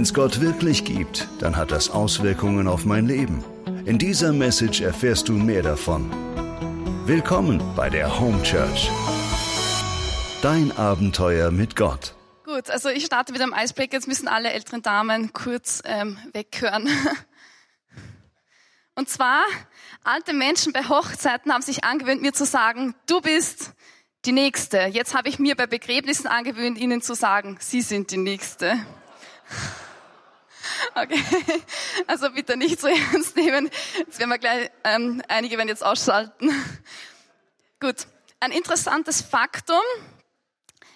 Wenn es Gott wirklich gibt, dann hat das Auswirkungen auf mein Leben. In dieser Message erfährst du mehr davon. Willkommen bei der Home Church. Dein Abenteuer mit Gott. Gut, also ich starte mit einem Eisbreaker. Jetzt müssen alle älteren Damen kurz ähm, weghören. Und zwar, alte Menschen bei Hochzeiten haben sich angewöhnt, mir zu sagen, du bist die Nächste. Jetzt habe ich mir bei Begräbnissen angewöhnt, ihnen zu sagen, sie sind die Nächste. Okay, also bitte nicht so ernst nehmen. Jetzt werden wir gleich, ähm, einige werden jetzt ausschalten. Gut, ein interessantes Faktum.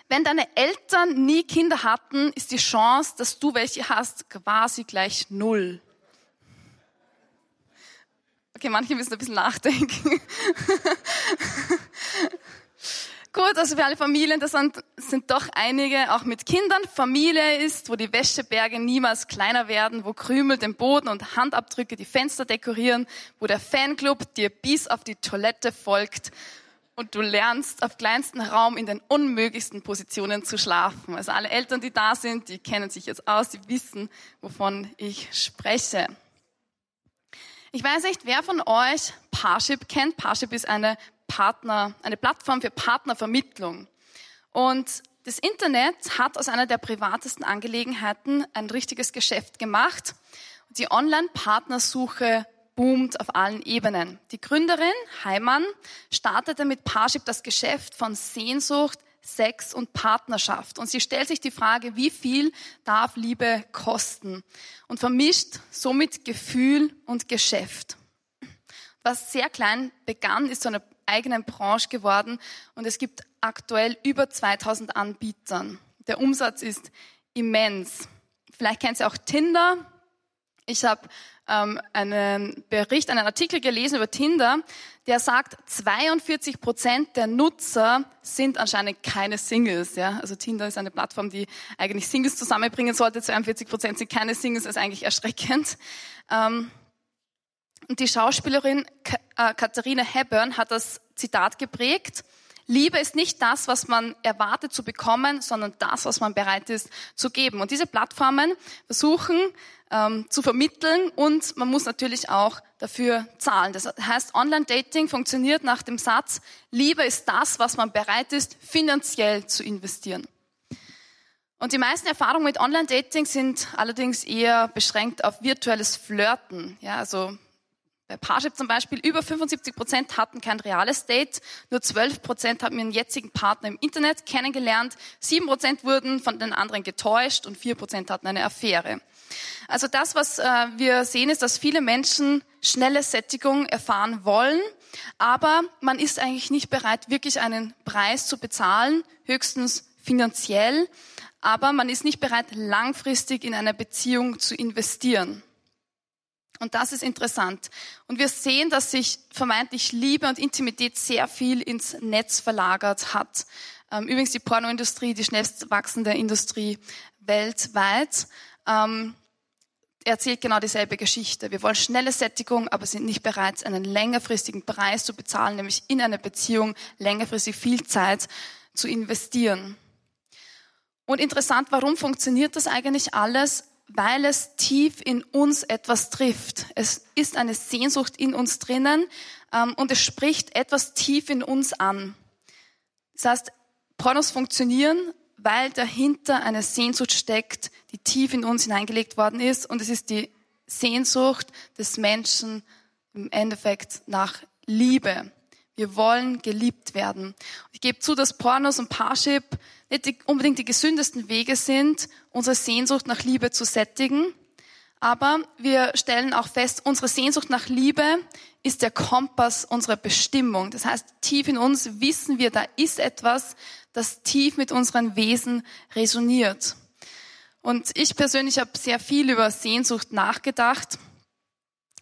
Wenn deine Eltern nie Kinder hatten, ist die Chance, dass du welche hast, quasi gleich null. Okay, manche müssen ein bisschen nachdenken. Gut, also für alle Familien, das sind, sind doch einige, auch mit Kindern. Familie ist, wo die Wäscheberge niemals kleiner werden, wo Krümel den Boden und Handabdrücke die Fenster dekorieren, wo der Fanclub dir bis auf die Toilette folgt und du lernst auf kleinstem Raum in den unmöglichsten Positionen zu schlafen. Also alle Eltern, die da sind, die kennen sich jetzt aus, die wissen, wovon ich spreche. Ich weiß nicht, wer von euch Parship kennt. Parship ist eine Partner, eine Plattform für Partnervermittlung. Und das Internet hat aus einer der privatesten Angelegenheiten ein richtiges Geschäft gemacht. Die Online-Partnersuche boomt auf allen Ebenen. Die Gründerin, Heimann, startete mit Parship das Geschäft von Sehnsucht, Sex und Partnerschaft. Und sie stellt sich die Frage, wie viel darf Liebe kosten? Und vermischt somit Gefühl und Geschäft. Was sehr klein begann, ist so eine eigenen Branche geworden und es gibt aktuell über 2000 Anbietern. Der Umsatz ist immens. Vielleicht kennt ihr auch Tinder. Ich habe ähm, einen Bericht, einen Artikel gelesen über Tinder, der sagt, 42 Prozent der Nutzer sind anscheinend keine Singles. Ja? Also Tinder ist eine Plattform, die eigentlich Singles zusammenbringen sollte. 42 Prozent sind keine Singles, ist eigentlich erschreckend. Ähm, und die Schauspielerin äh, Katharina Hepburn hat das Zitat geprägt. Liebe ist nicht das, was man erwartet zu bekommen, sondern das, was man bereit ist zu geben. Und diese Plattformen versuchen ähm, zu vermitteln und man muss natürlich auch dafür zahlen. Das heißt, Online-Dating funktioniert nach dem Satz, Liebe ist das, was man bereit ist, finanziell zu investieren. Und die meisten Erfahrungen mit Online-Dating sind allerdings eher beschränkt auf virtuelles Flirten. Ja, also bei Parship zum Beispiel, über 75 Prozent hatten kein reales Date, nur 12 Prozent haben ihren jetzigen Partner im Internet kennengelernt, 7 Prozent wurden von den anderen getäuscht und 4 Prozent hatten eine Affäre. Also das, was äh, wir sehen, ist, dass viele Menschen schnelle Sättigung erfahren wollen, aber man ist eigentlich nicht bereit, wirklich einen Preis zu bezahlen, höchstens finanziell, aber man ist nicht bereit, langfristig in eine Beziehung zu investieren. Und das ist interessant. Und wir sehen, dass sich vermeintlich Liebe und Intimität sehr viel ins Netz verlagert hat. Ähm, übrigens die Pornoindustrie, die schnellst wachsende Industrie weltweit, ähm, erzählt genau dieselbe Geschichte. Wir wollen schnelle Sättigung, aber sind nicht bereit, einen längerfristigen Preis zu bezahlen, nämlich in eine Beziehung längerfristig viel Zeit zu investieren. Und interessant, warum funktioniert das eigentlich alles? Weil es tief in uns etwas trifft. Es ist eine Sehnsucht in uns drinnen ähm, und es spricht etwas tief in uns an. Das heißt, Pornos funktionieren, weil dahinter eine Sehnsucht steckt, die tief in uns hineingelegt worden ist und es ist die Sehnsucht des Menschen im Endeffekt nach Liebe. Wir wollen geliebt werden. Ich gebe zu, dass Pornos und Parship nicht die, unbedingt die gesündesten Wege sind, unsere Sehnsucht nach Liebe zu sättigen. Aber wir stellen auch fest, unsere Sehnsucht nach Liebe ist der Kompass unserer Bestimmung. Das heißt, tief in uns wissen wir, da ist etwas, das tief mit unseren Wesen resoniert. Und ich persönlich habe sehr viel über Sehnsucht nachgedacht.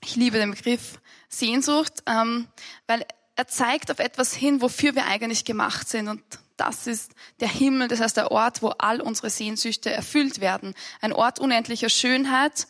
Ich liebe den Begriff Sehnsucht, ähm, weil er zeigt auf etwas hin, wofür wir eigentlich gemacht sind. Und das ist der Himmel, das heißt der Ort, wo all unsere Sehnsüchte erfüllt werden. Ein Ort unendlicher Schönheit.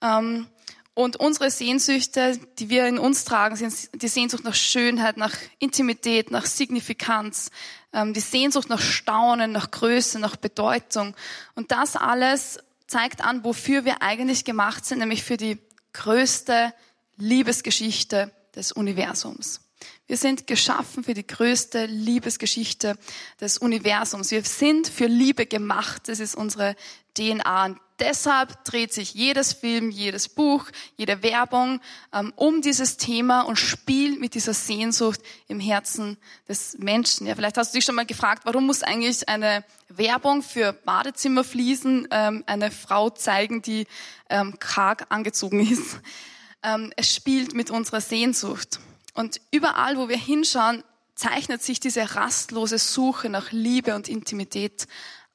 Ähm, und unsere Sehnsüchte, die wir in uns tragen, sind die Sehnsucht nach Schönheit, nach Intimität, nach Signifikanz, ähm, die Sehnsucht nach Staunen, nach Größe, nach Bedeutung. Und das alles zeigt an, wofür wir eigentlich gemacht sind, nämlich für die größte Liebesgeschichte des Universums. Wir sind geschaffen für die größte Liebesgeschichte des Universums. Wir sind für Liebe gemacht. Das ist unsere DNA. Und deshalb dreht sich jedes Film, jedes Buch, jede Werbung ähm, um dieses Thema und spielt mit dieser Sehnsucht im Herzen des Menschen. Ja, vielleicht hast du dich schon mal gefragt, warum muss eigentlich eine Werbung für Badezimmerfliesen ähm, eine Frau zeigen, die ähm, karg angezogen ist? Ähm, es spielt mit unserer Sehnsucht. Und überall, wo wir hinschauen, zeichnet sich diese rastlose Suche nach Liebe und Intimität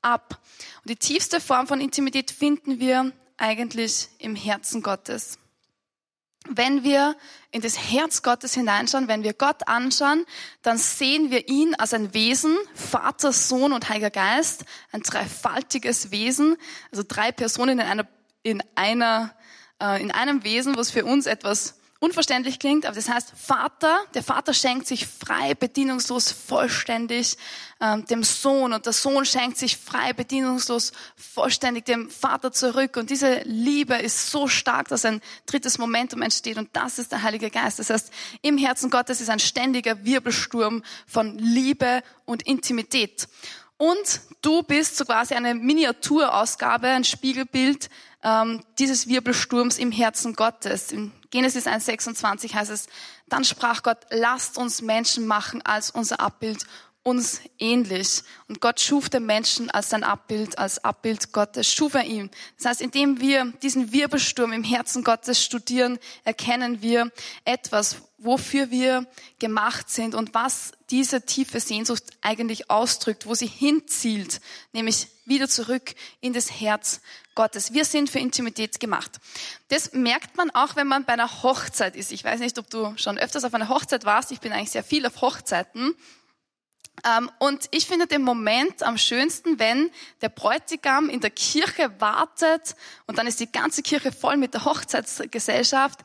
ab. Und die tiefste Form von Intimität finden wir eigentlich im Herzen Gottes. Wenn wir in das Herz Gottes hineinschauen, wenn wir Gott anschauen, dann sehen wir ihn als ein Wesen, Vater, Sohn und Heiliger Geist, ein dreifaltiges Wesen, also drei Personen in einer, in einer, äh, in einem Wesen, was für uns etwas unverständlich klingt, aber das heißt Vater, der Vater schenkt sich frei, bedienungslos, vollständig ähm, dem Sohn und der Sohn schenkt sich frei, bedienungslos, vollständig dem Vater zurück und diese Liebe ist so stark, dass ein drittes Momentum entsteht und das ist der Heilige Geist. Das heißt, im Herzen Gottes ist ein ständiger Wirbelsturm von Liebe und Intimität. Und du bist so quasi eine Miniaturausgabe, ein Spiegelbild ähm, dieses Wirbelsturms im Herzen Gottes. Genesis 1,26 heißt es, dann sprach Gott, lasst uns Menschen machen als unser Abbild uns ähnlich. Und Gott schuf den Menschen als sein Abbild, als Abbild Gottes, schuf er ihn. Das heißt, indem wir diesen Wirbelsturm im Herzen Gottes studieren, erkennen wir etwas, wofür wir gemacht sind und was diese tiefe Sehnsucht eigentlich ausdrückt, wo sie hinzielt, nämlich wieder zurück in das Herz Gottes. Wir sind für Intimität gemacht. Das merkt man auch, wenn man bei einer Hochzeit ist. Ich weiß nicht, ob du schon öfters auf einer Hochzeit warst. Ich bin eigentlich sehr viel auf Hochzeiten. Ähm, und ich finde den Moment am schönsten, wenn der Bräutigam in der Kirche wartet und dann ist die ganze Kirche voll mit der Hochzeitsgesellschaft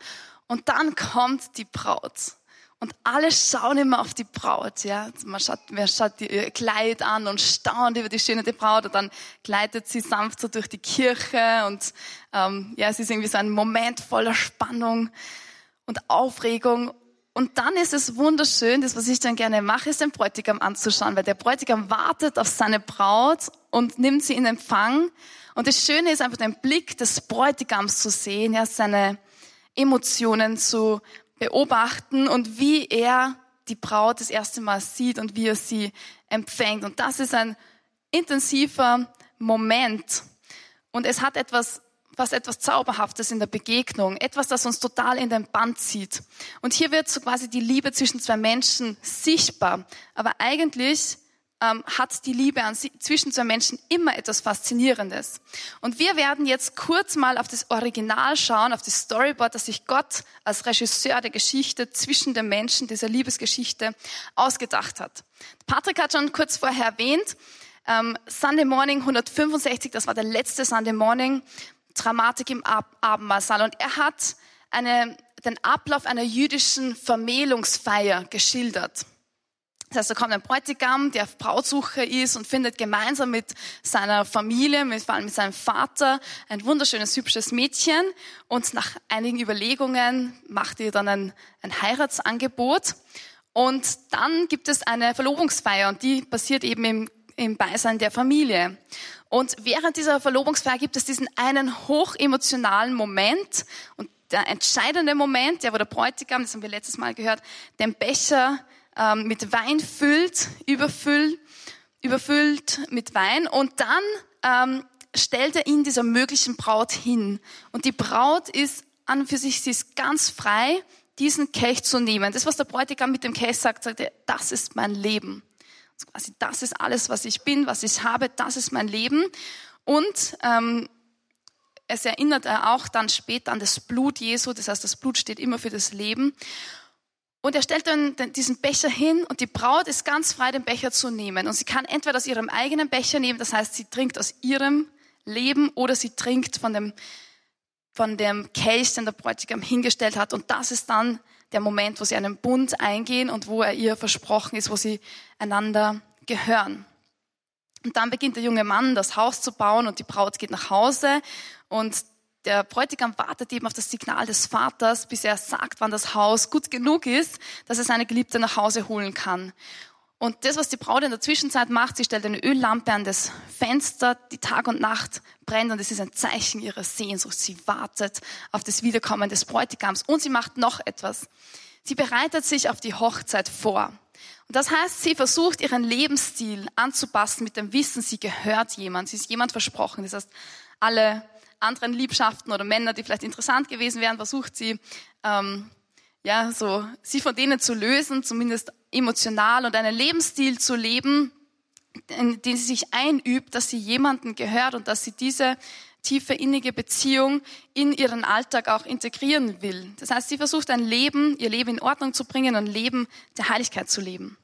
und dann kommt die Braut. Und alle schauen immer auf die Braut, ja. Man schaut, wer schaut ihr Kleid an und staunt über die schöne Braut und dann gleitet sie sanft so durch die Kirche und ähm, ja, es ist irgendwie so ein Moment voller Spannung und Aufregung und dann ist es wunderschön, das was ich dann gerne mache, ist den Bräutigam anzuschauen, weil der Bräutigam wartet auf seine Braut und nimmt sie in Empfang. Und das Schöne ist einfach den Blick des Bräutigams zu sehen, ja, seine Emotionen zu beobachten und wie er die Braut das erste Mal sieht und wie er sie empfängt. Und das ist ein intensiver Moment. Und es hat etwas was etwas Zauberhaftes in der Begegnung, etwas, das uns total in den Band zieht. Und hier wird so quasi die Liebe zwischen zwei Menschen sichtbar. Aber eigentlich ähm, hat die Liebe an, zwischen zwei Menschen immer etwas Faszinierendes. Und wir werden jetzt kurz mal auf das Original schauen, auf das Storyboard, das sich Gott als Regisseur der Geschichte zwischen den Menschen, dieser Liebesgeschichte, ausgedacht hat. Patrick hat schon kurz vorher erwähnt, ähm, Sunday Morning 165, das war der letzte Sunday Morning, Dramatik im Ab Abendmahlsaal. Und er hat eine, den Ablauf einer jüdischen Vermählungsfeier geschildert. Das heißt, da kommt ein Bräutigam, der auf Brautsuche ist und findet gemeinsam mit seiner Familie, mit, vor allem mit seinem Vater, ein wunderschönes, hübsches Mädchen. Und nach einigen Überlegungen macht ihr dann ein, ein Heiratsangebot. Und dann gibt es eine Verlobungsfeier und die passiert eben im, im Beisein der Familie. Und während dieser Verlobungsfeier gibt es diesen einen hochemotionalen Moment und der entscheidende Moment, der wo der Bräutigam, das haben wir letztes Mal gehört, den Becher ähm, mit Wein füllt, überfüllt, überfüllt mit Wein und dann ähm, stellt er ihn dieser möglichen Braut hin. Und die Braut ist an und für sich, sie ist ganz frei, diesen Kelch zu nehmen. Das, was der Bräutigam mit dem Kelch sagt, sagt er, das ist mein Leben. Also quasi, das ist alles, was ich bin, was ich habe, das ist mein Leben. Und ähm, es erinnert er auch dann später an das Blut Jesu, das heißt, das Blut steht immer für das Leben. Und er stellt dann diesen Becher hin und die Braut ist ganz frei, den Becher zu nehmen. Und sie kann entweder aus ihrem eigenen Becher nehmen, das heißt, sie trinkt aus ihrem Leben oder sie trinkt von dem, von dem Kelch, den der Bräutigam hingestellt hat. Und das ist dann der Moment, wo sie einen Bund eingehen und wo er ihr versprochen ist, wo sie einander gehören. Und dann beginnt der junge Mann, das Haus zu bauen und die Braut geht nach Hause und der Bräutigam wartet eben auf das Signal des Vaters, bis er sagt, wann das Haus gut genug ist, dass er seine Geliebte nach Hause holen kann. Und das, was die Braut in der Zwischenzeit macht, sie stellt eine Öllampe an das Fenster, die Tag und Nacht brennt und es ist ein Zeichen ihrer Sehnsucht. Sie wartet auf das Wiederkommen des Bräutigams und sie macht noch etwas. Sie bereitet sich auf die Hochzeit vor. Und das heißt, sie versucht ihren Lebensstil anzupassen mit dem Wissen, sie gehört jemand, sie ist jemand versprochen. Das heißt, alle anderen Liebschaften oder Männer, die vielleicht interessant gewesen wären, versucht sie, ähm, ja, so, sie von denen zu lösen, zumindest emotional und einen Lebensstil zu leben, in den sie sich einübt, dass sie jemanden gehört und dass sie diese tiefe innige Beziehung in ihren Alltag auch integrieren will. Das heißt, sie versucht ein Leben, ihr Leben in Ordnung zu bringen, ein Leben der Heiligkeit zu leben.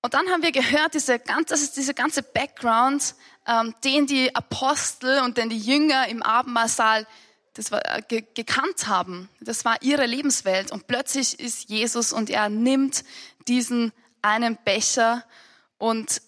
Und dann haben wir gehört, diese ganze, das ist diese ganze Background, ähm, den die Apostel und den die Jünger im Abendmahlsaal das war, äh, ge gekannt haben. Das war ihre Lebenswelt. Und plötzlich ist Jesus und er nimmt diesen einen Becher und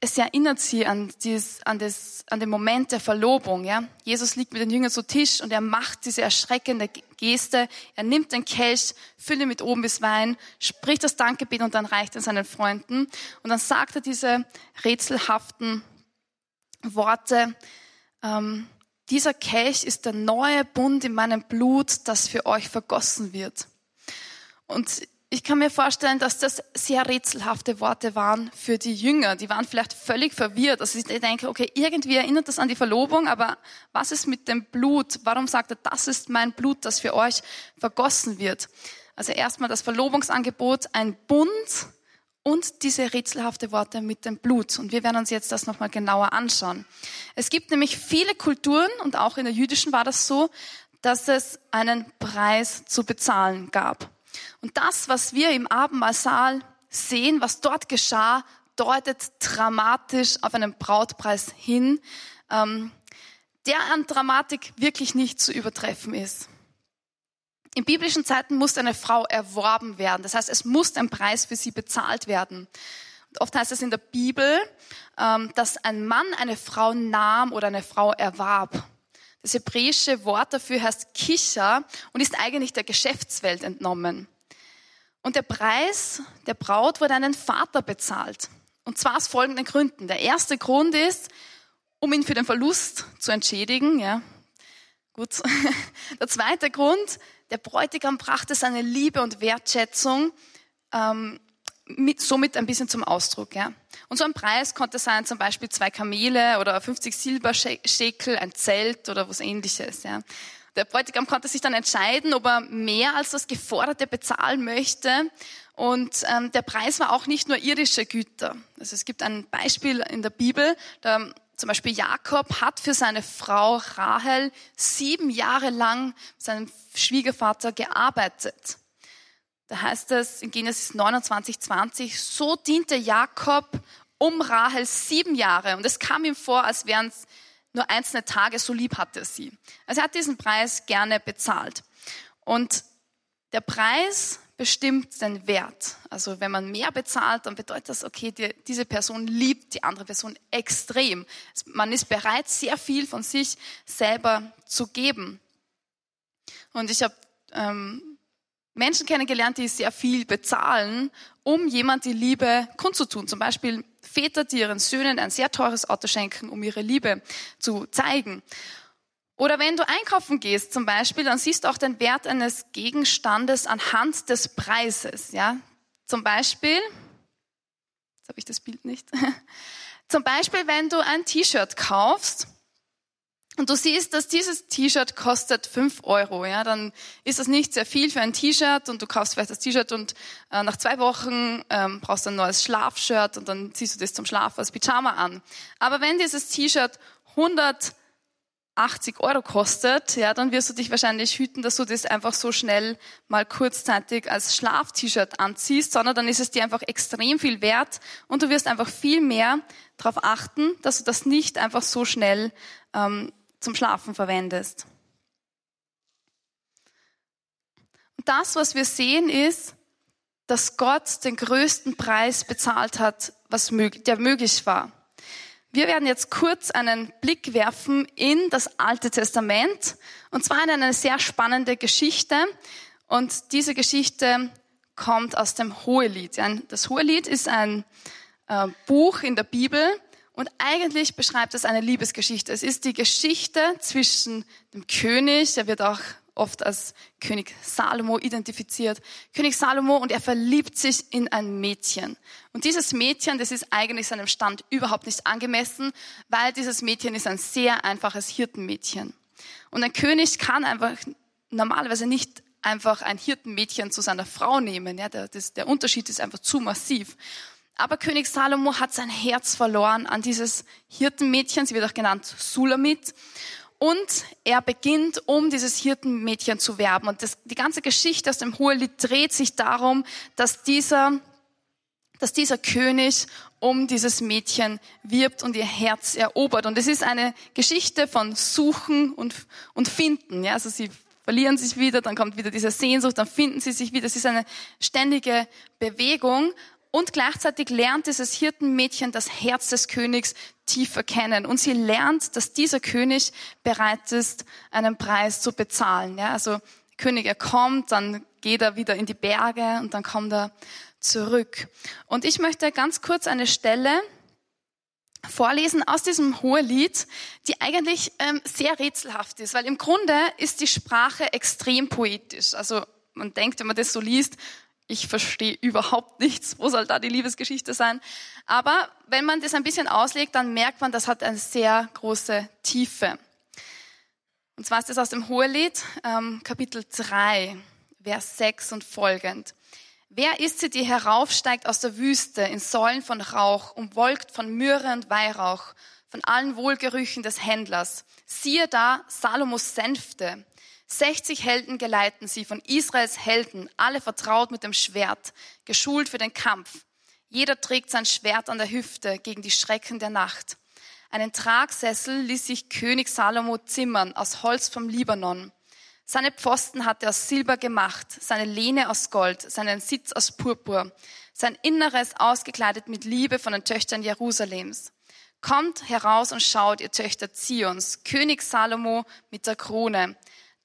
es erinnert sie an, dieses, an, das, an den Moment der Verlobung. Ja? Jesus liegt mit den Jüngern zu Tisch und er macht diese erschreckende Geste. Er nimmt den Kelch, füllt ihn mit oben bis Wein, spricht das Dankgebet und dann reicht er seinen Freunden. Und dann sagt er diese rätselhaften Worte. Ähm, dieser Kelch ist der neue Bund in meinem Blut, das für euch vergossen wird. Und ich kann mir vorstellen, dass das sehr rätselhafte Worte waren für die Jünger. Die waren vielleicht völlig verwirrt. Also ich denke, okay, irgendwie erinnert das an die Verlobung, aber was ist mit dem Blut? Warum sagt er, das ist mein Blut, das für euch vergossen wird? Also erstmal das Verlobungsangebot, ein Bund und diese rätselhafte Worte mit dem Blut. Und wir werden uns jetzt das nochmal genauer anschauen. Es gibt nämlich viele Kulturen, und auch in der jüdischen war das so, dass es einen Preis zu bezahlen gab. Und das, was wir im Abendmahlsaal sehen, was dort geschah, deutet dramatisch auf einen Brautpreis hin, ähm, der an Dramatik wirklich nicht zu übertreffen ist. In biblischen Zeiten musste eine Frau erworben werden. Das heißt, es musste ein Preis für sie bezahlt werden. Und oft heißt es in der Bibel, ähm, dass ein Mann eine Frau nahm oder eine Frau erwarb. Das hebräische Wort dafür heißt Kisha und ist eigentlich der Geschäftswelt entnommen. Und der Preis der Braut wurde den Vater bezahlt. Und zwar aus folgenden Gründen. Der erste Grund ist, um ihn für den Verlust zu entschädigen. Ja, gut. Der zweite Grund, der Bräutigam brachte seine Liebe und Wertschätzung ähm, mit, somit ein bisschen zum Ausdruck. Ja. Und so ein Preis konnte sein zum Beispiel zwei Kamele oder 50 Silberschekel, ein Zelt oder was ähnliches. Ja. Der Bräutigam konnte sich dann entscheiden, ob er mehr als das Geforderte bezahlen möchte. Und ähm, der Preis war auch nicht nur irdische Güter. Also es gibt ein Beispiel in der Bibel, da zum Beispiel Jakob hat für seine Frau Rahel sieben Jahre lang seinem Schwiegervater gearbeitet. Da heißt es in Genesis 29, 20, so diente Jakob um Rahel sieben Jahre. Und es kam ihm vor, als wären es nur einzelne Tage, so lieb hatte er sie. Also er hat diesen Preis gerne bezahlt. Und der Preis bestimmt den Wert. Also wenn man mehr bezahlt, dann bedeutet das, okay, die, diese Person liebt die andere Person extrem. Man ist bereit, sehr viel von sich selber zu geben. Und ich habe ähm, Menschen kennengelernt, die sehr viel bezahlen, um jemand die Liebe kundzutun. Zum Beispiel Väter, die ihren Söhnen ein sehr teures Auto schenken, um ihre Liebe zu zeigen. Oder wenn du einkaufen gehst zum Beispiel, dann siehst du auch den Wert eines Gegenstandes anhand des Preises. Ja? Zum Beispiel, jetzt habe ich das Bild nicht, zum Beispiel, wenn du ein T-Shirt kaufst und du siehst, dass dieses T-Shirt kostet fünf Euro, ja, dann ist das nicht sehr viel für ein T-Shirt und du kaufst vielleicht das T-Shirt und äh, nach zwei Wochen ähm, brauchst du ein neues Schlafshirt und dann ziehst du das zum Schlaf als Pyjama an. Aber wenn dieses T-Shirt 180 Euro kostet, ja, dann wirst du dich wahrscheinlich hüten, dass du das einfach so schnell mal kurzzeitig als Schlaf-T-Shirt anziehst, sondern dann ist es dir einfach extrem viel wert und du wirst einfach viel mehr darauf achten, dass du das nicht einfach so schnell ähm, zum Schlafen verwendest. Und das, was wir sehen, ist, dass Gott den größten Preis bezahlt hat, was möglich, der möglich war. Wir werden jetzt kurz einen Blick werfen in das Alte Testament und zwar in eine sehr spannende Geschichte. Und diese Geschichte kommt aus dem Hohelied. Das Hohelied ist ein äh, Buch in der Bibel und eigentlich beschreibt es eine Liebesgeschichte. Es ist die Geschichte zwischen dem König, der wird auch oft als König Salomo identifiziert. König Salomo und er verliebt sich in ein Mädchen. Und dieses Mädchen, das ist eigentlich seinem Stand überhaupt nicht angemessen, weil dieses Mädchen ist ein sehr einfaches Hirtenmädchen. Und ein König kann einfach normalerweise nicht einfach ein Hirtenmädchen zu seiner Frau nehmen. Ja, der, das, der Unterschied ist einfach zu massiv. Aber König Salomo hat sein Herz verloren an dieses Hirtenmädchen, sie wird auch genannt Sulamit. Und er beginnt, um dieses Hirtenmädchen zu werben. Und das, die ganze Geschichte aus dem Hohelied dreht sich darum, dass dieser, dass dieser König um dieses Mädchen wirbt und ihr Herz erobert. Und es ist eine Geschichte von Suchen und, und Finden. Ja, also sie verlieren sich wieder, dann kommt wieder diese Sehnsucht, dann finden sie sich wieder. Es ist eine ständige Bewegung. Und gleichzeitig lernt dieses Hirtenmädchen das Herz des Königs tiefer kennen. Und sie lernt, dass dieser König bereit ist, einen Preis zu bezahlen. Ja, also König, er kommt, dann geht er wieder in die Berge und dann kommt er zurück. Und ich möchte ganz kurz eine Stelle vorlesen aus diesem Hohelied, die eigentlich ähm, sehr rätselhaft ist, weil im Grunde ist die Sprache extrem poetisch. Also man denkt, wenn man das so liest, ich verstehe überhaupt nichts. Wo soll da die Liebesgeschichte sein? Aber wenn man das ein bisschen auslegt, dann merkt man, das hat eine sehr große Tiefe. Und zwar ist das aus dem Hohelied, ähm, Kapitel 3, Vers 6 und folgend. Wer ist sie, die heraufsteigt aus der Wüste in Säulen von Rauch, umwolkt von Myrrhe und Weihrauch, von allen Wohlgerüchen des Händlers? Siehe da Salomos Sänfte, 60 Helden geleiten sie von Israels Helden, alle vertraut mit dem Schwert, geschult für den Kampf. Jeder trägt sein Schwert an der Hüfte gegen die Schrecken der Nacht. Einen Tragsessel ließ sich König Salomo zimmern aus Holz vom Libanon. Seine Pfosten hat er aus Silber gemacht, seine Lehne aus Gold, seinen Sitz aus Purpur, sein Inneres ausgekleidet mit Liebe von den Töchtern Jerusalems. Kommt heraus und schaut, ihr Töchter Zions, König Salomo mit der Krone.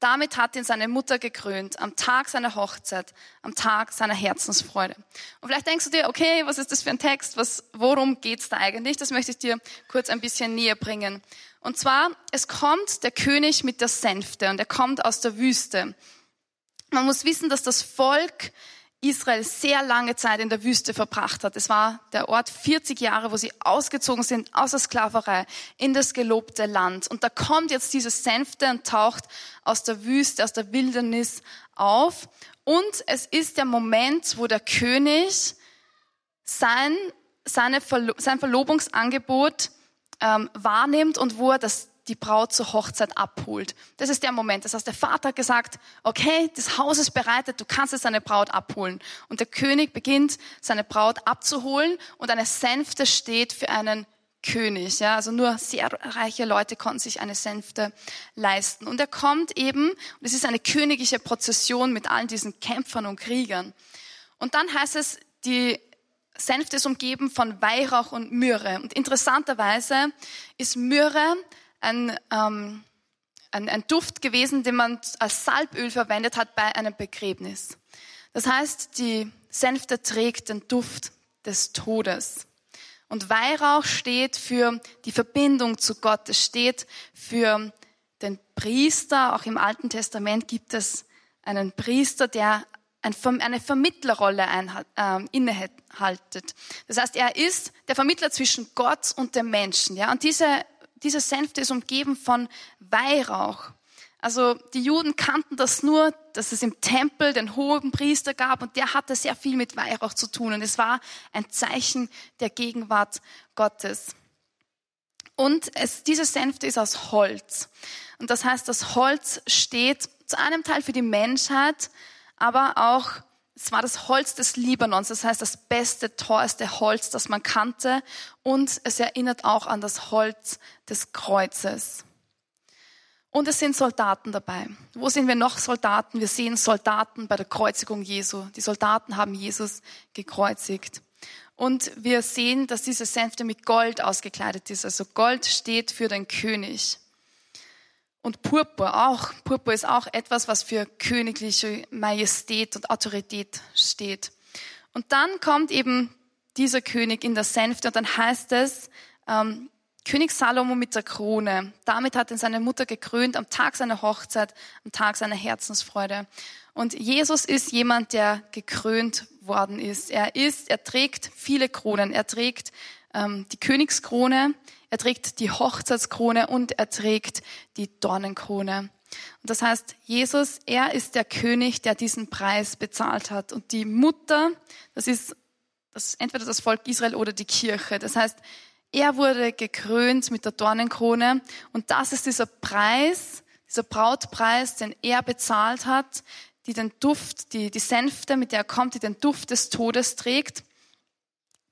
Damit hat ihn seine Mutter gekrönt, am Tag seiner Hochzeit, am Tag seiner Herzensfreude. Und vielleicht denkst du dir, okay, was ist das für ein Text? Was, worum geht's da eigentlich? Das möchte ich dir kurz ein bisschen näher bringen. Und zwar, es kommt der König mit der Sänfte und er kommt aus der Wüste. Man muss wissen, dass das Volk Israel sehr lange Zeit in der Wüste verbracht hat. Es war der Ort 40 Jahre, wo sie ausgezogen sind aus der Sklaverei in das gelobte Land. Und da kommt jetzt dieses Sänfte und taucht aus der Wüste, aus der Wildernis auf. Und es ist der Moment, wo der König sein, seine Verlo sein Verlobungsangebot ähm, wahrnimmt und wo er das die Braut zur Hochzeit abholt. Das ist der Moment. Das heißt, der Vater hat gesagt, okay, das Haus ist bereitet, du kannst jetzt seine Braut abholen. Und der König beginnt, seine Braut abzuholen und eine Sänfte steht für einen König. Ja, also nur sehr reiche Leute konnten sich eine Sänfte leisten. Und er kommt eben, und es ist eine königliche Prozession mit allen diesen Kämpfern und Kriegern. Und dann heißt es, die Sänfte ist umgeben von Weihrauch und Myrrhe. Und interessanterweise ist Myrrhe ein, ähm, ein, ein Duft gewesen, den man als Salböl verwendet hat bei einem Begräbnis. Das heißt, die Sänfte trägt den Duft des Todes. Und Weihrauch steht für die Verbindung zu Gott. Es steht für den Priester. Auch im Alten Testament gibt es einen Priester, der eine Vermittlerrolle ähm, innehaltet. Das heißt, er ist der Vermittler zwischen Gott und dem Menschen. Ja? Und diese diese Sänfte ist umgeben von Weihrauch. Also die Juden kannten das nur, dass es im Tempel den hohen Priester gab und der hatte sehr viel mit Weihrauch zu tun und es war ein Zeichen der Gegenwart Gottes. Und es, diese Sänfte ist aus Holz. Und das heißt, das Holz steht zu einem Teil für die Menschheit, aber auch es war das Holz des Libanons, das heißt das beste, teuerste Holz, das man kannte. Und es erinnert auch an das Holz des Kreuzes. Und es sind Soldaten dabei. Wo sehen wir noch Soldaten? Wir sehen Soldaten bei der Kreuzigung Jesu. Die Soldaten haben Jesus gekreuzigt. Und wir sehen, dass diese Sänfte mit Gold ausgekleidet ist. Also Gold steht für den König. Und Purpur auch. Purpur ist auch etwas, was für königliche Majestät und Autorität steht. Und dann kommt eben dieser König in der Sänfte und dann heißt es, ähm, König Salomo mit der Krone. Damit hat ihn seine Mutter gekrönt am Tag seiner Hochzeit, am Tag seiner Herzensfreude. Und Jesus ist jemand, der gekrönt worden ist. Er ist, er trägt viele Kronen. Er trägt ähm, die Königskrone, er trägt die Hochzeitskrone und er trägt die Dornenkrone. Und das heißt, Jesus, er ist der König, der diesen Preis bezahlt hat. Und die Mutter, das ist das, entweder das Volk Israel oder die Kirche. Das heißt, er wurde gekrönt mit der Dornenkrone. Und das ist dieser Preis, dieser Brautpreis, den er bezahlt hat, die den Duft, die, die Sänfte, mit der er kommt, die den Duft des Todes trägt,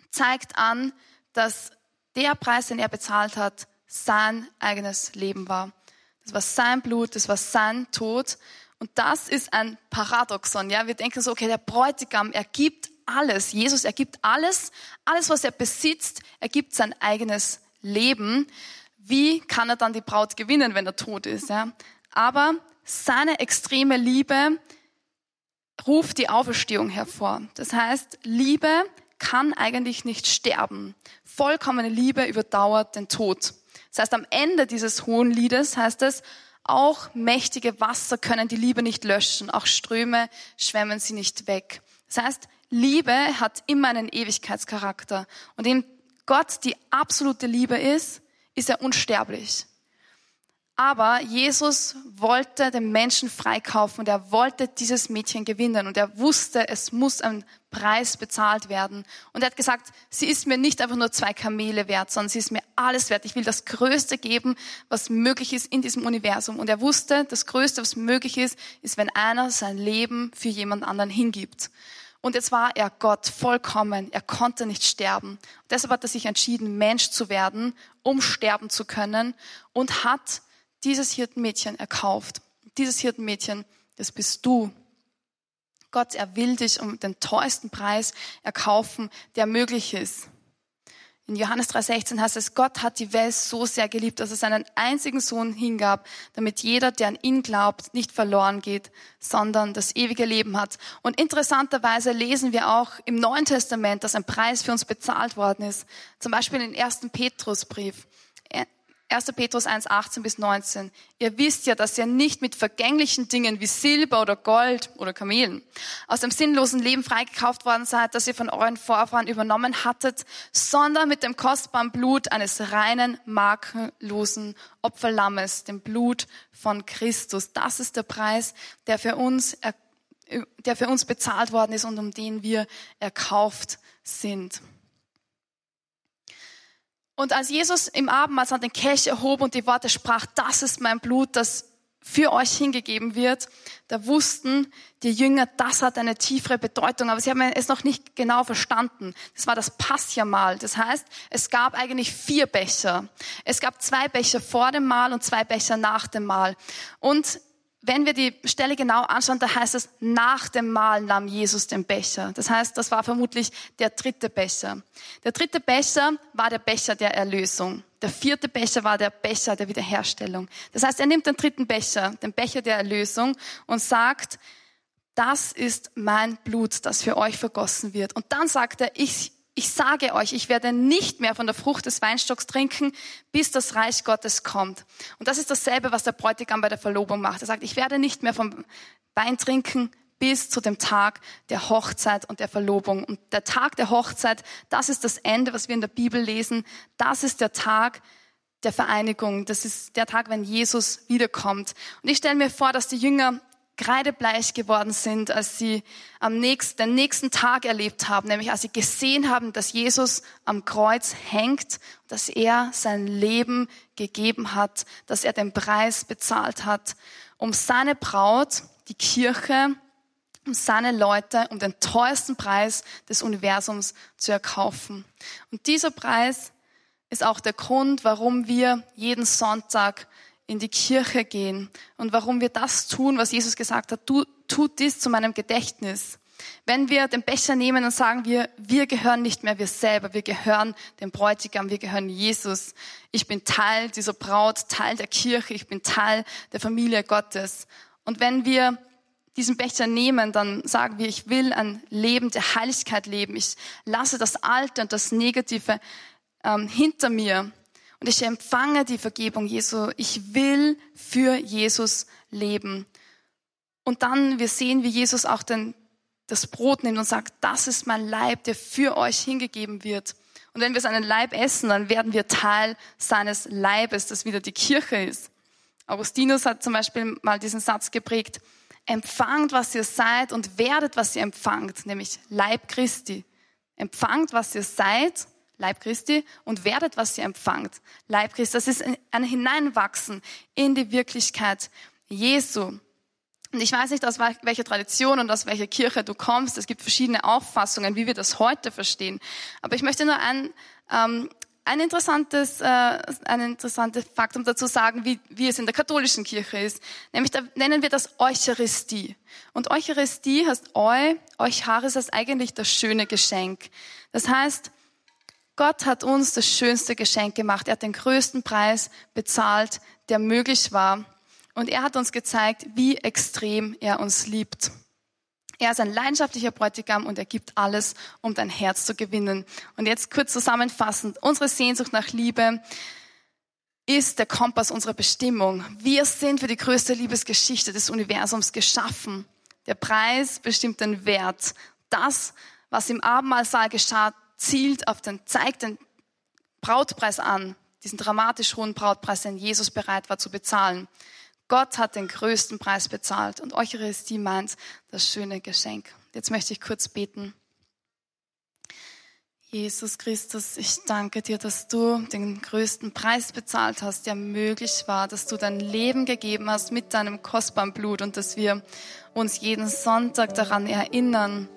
zeigt an, dass der Preis, den er bezahlt hat, sein eigenes Leben war. Das war sein Blut, das war sein Tod. Und das ist ein Paradoxon. Ja, wir denken so, okay, der Bräutigam, er gibt alles. Jesus, er gibt alles, alles, was er besitzt, er gibt sein eigenes Leben. Wie kann er dann die Braut gewinnen, wenn er tot ist? Ja? Aber seine extreme Liebe ruft die Auferstehung hervor. Das heißt, Liebe kann eigentlich nicht sterben. Vollkommene Liebe überdauert den Tod. Das heißt, am Ende dieses hohen Liedes heißt es, auch mächtige Wasser können die Liebe nicht löschen, auch Ströme schwemmen sie nicht weg. Das heißt, Liebe hat immer einen Ewigkeitscharakter. Und in Gott die absolute Liebe ist, ist er unsterblich. Aber Jesus wollte den Menschen freikaufen und er wollte dieses Mädchen gewinnen und er wusste, es muss ein Preis bezahlt werden. Und er hat gesagt, sie ist mir nicht einfach nur zwei Kamele wert, sondern sie ist mir alles wert. Ich will das Größte geben, was möglich ist in diesem Universum. Und er wusste, das Größte, was möglich ist, ist, wenn einer sein Leben für jemand anderen hingibt. Und jetzt war er Gott vollkommen. Er konnte nicht sterben. Deshalb hat er sich entschieden, Mensch zu werden, um sterben zu können und hat dieses Hirtenmädchen erkauft. Dieses Hirtenmädchen, das bist du. Gott, er will dich um den teuersten Preis erkaufen, der möglich ist. In Johannes 3,16 heißt es, Gott hat die Welt so sehr geliebt, dass er seinen einzigen Sohn hingab, damit jeder, der an ihn glaubt, nicht verloren geht, sondern das ewige Leben hat. Und interessanterweise lesen wir auch im Neuen Testament, dass ein Preis für uns bezahlt worden ist. Zum Beispiel im ersten Petrusbrief. 1. Petrus 1, 18 bis 19. Ihr wisst ja, dass ihr nicht mit vergänglichen Dingen wie Silber oder Gold oder Kamelen aus dem sinnlosen Leben freigekauft worden seid, das ihr von euren Vorfahren übernommen hattet, sondern mit dem kostbaren Blut eines reinen, makellosen Opferlammes, dem Blut von Christus. Das ist der Preis, der für uns, der für uns bezahlt worden ist und um den wir erkauft sind. Und als Jesus im Abendmahl den Kelch erhob und die Worte sprach, das ist mein Blut, das für euch hingegeben wird, da wussten die Jünger, das hat eine tiefere Bedeutung, aber sie haben es noch nicht genau verstanden. Das war das Passjamal. Das heißt, es gab eigentlich vier Becher. Es gab zwei Becher vor dem Mahl und zwei Becher nach dem Mahl. Und wenn wir die Stelle genau anschauen, da heißt es, nach dem Mahl nahm Jesus den Becher. Das heißt, das war vermutlich der dritte Becher. Der dritte Becher war der Becher der Erlösung. Der vierte Becher war der Becher der Wiederherstellung. Das heißt, er nimmt den dritten Becher, den Becher der Erlösung und sagt, das ist mein Blut, das für euch vergossen wird. Und dann sagt er, ich ich sage euch, ich werde nicht mehr von der Frucht des Weinstocks trinken, bis das Reich Gottes kommt. Und das ist dasselbe, was der Bräutigam bei der Verlobung macht. Er sagt, ich werde nicht mehr vom Wein trinken bis zu dem Tag der Hochzeit und der Verlobung. Und der Tag der Hochzeit, das ist das Ende, was wir in der Bibel lesen. Das ist der Tag der Vereinigung. Das ist der Tag, wenn Jesus wiederkommt. Und ich stelle mir vor, dass die Jünger kreidebleich geworden sind, als sie am nächsten, den nächsten Tag erlebt haben, nämlich als sie gesehen haben, dass Jesus am Kreuz hängt, dass er sein Leben gegeben hat, dass er den Preis bezahlt hat, um seine Braut, die Kirche, um seine Leute, um den teuersten Preis des Universums zu erkaufen. Und dieser Preis ist auch der Grund, warum wir jeden Sonntag in die Kirche gehen und warum wir das tun, was Jesus gesagt hat, du tut dies zu meinem Gedächtnis. Wenn wir den Becher nehmen und sagen wir, wir gehören nicht mehr wir selber, wir gehören dem Bräutigam, wir gehören Jesus. Ich bin Teil dieser Braut, Teil der Kirche, ich bin Teil der Familie Gottes. Und wenn wir diesen Becher nehmen, dann sagen wir, ich will ein Leben der Heiligkeit leben. Ich lasse das Alte und das Negative ähm, hinter mir und ich empfange die Vergebung Jesu. Ich will für Jesus leben. Und dann, wir sehen, wie Jesus auch den, das Brot nimmt und sagt, das ist mein Leib, der für euch hingegeben wird. Und wenn wir seinen Leib essen, dann werden wir Teil seines Leibes, das wieder die Kirche ist. Augustinus hat zum Beispiel mal diesen Satz geprägt, empfangt, was ihr seid und werdet, was ihr empfangt, nämlich Leib Christi. Empfangt, was ihr seid Leib Christi und werdet, was ihr empfangt. Leib Christi, das ist ein Hineinwachsen in die Wirklichkeit Jesu. Und ich weiß nicht, aus welcher Tradition und aus welcher Kirche du kommst. Es gibt verschiedene Auffassungen, wie wir das heute verstehen. Aber ich möchte nur ein, ähm, ein interessantes, äh, ein interessantes Faktum dazu sagen, wie, wie es in der katholischen Kirche ist. Nämlich da nennen wir das Eucharistie. Und Eucharistie heißt Eu, Eucharis heißt eigentlich das schöne Geschenk. Das heißt, Gott hat uns das schönste Geschenk gemacht. Er hat den größten Preis bezahlt, der möglich war. Und er hat uns gezeigt, wie extrem er uns liebt. Er ist ein leidenschaftlicher Bräutigam und er gibt alles, um dein Herz zu gewinnen. Und jetzt kurz zusammenfassend, unsere Sehnsucht nach Liebe ist der Kompass unserer Bestimmung. Wir sind für die größte Liebesgeschichte des Universums geschaffen. Der Preis bestimmt den Wert. Das, was im Abendmahlsaal geschah, zielt auf den, zeigt den Brautpreis an, diesen dramatisch hohen Brautpreis, den Jesus bereit war zu bezahlen. Gott hat den größten Preis bezahlt und Eucharistie meint das schöne Geschenk. Jetzt möchte ich kurz beten. Jesus Christus, ich danke dir, dass du den größten Preis bezahlt hast, der möglich war, dass du dein Leben gegeben hast mit deinem kostbaren Blut und dass wir uns jeden Sonntag daran erinnern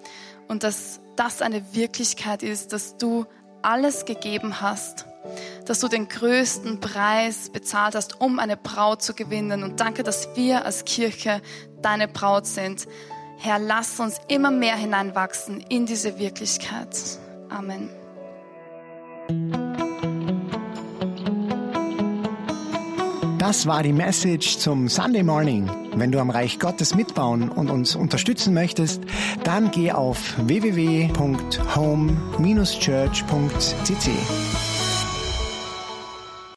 und dass das eine Wirklichkeit ist, dass du alles gegeben hast, dass du den größten Preis bezahlt hast, um eine Braut zu gewinnen. Und danke, dass wir als Kirche deine Braut sind. Herr, lass uns immer mehr hineinwachsen in diese Wirklichkeit. Amen. Das war die Message zum Sunday Morning. Wenn du am Reich Gottes mitbauen und uns unterstützen möchtest, dann geh auf www.home-church.cc.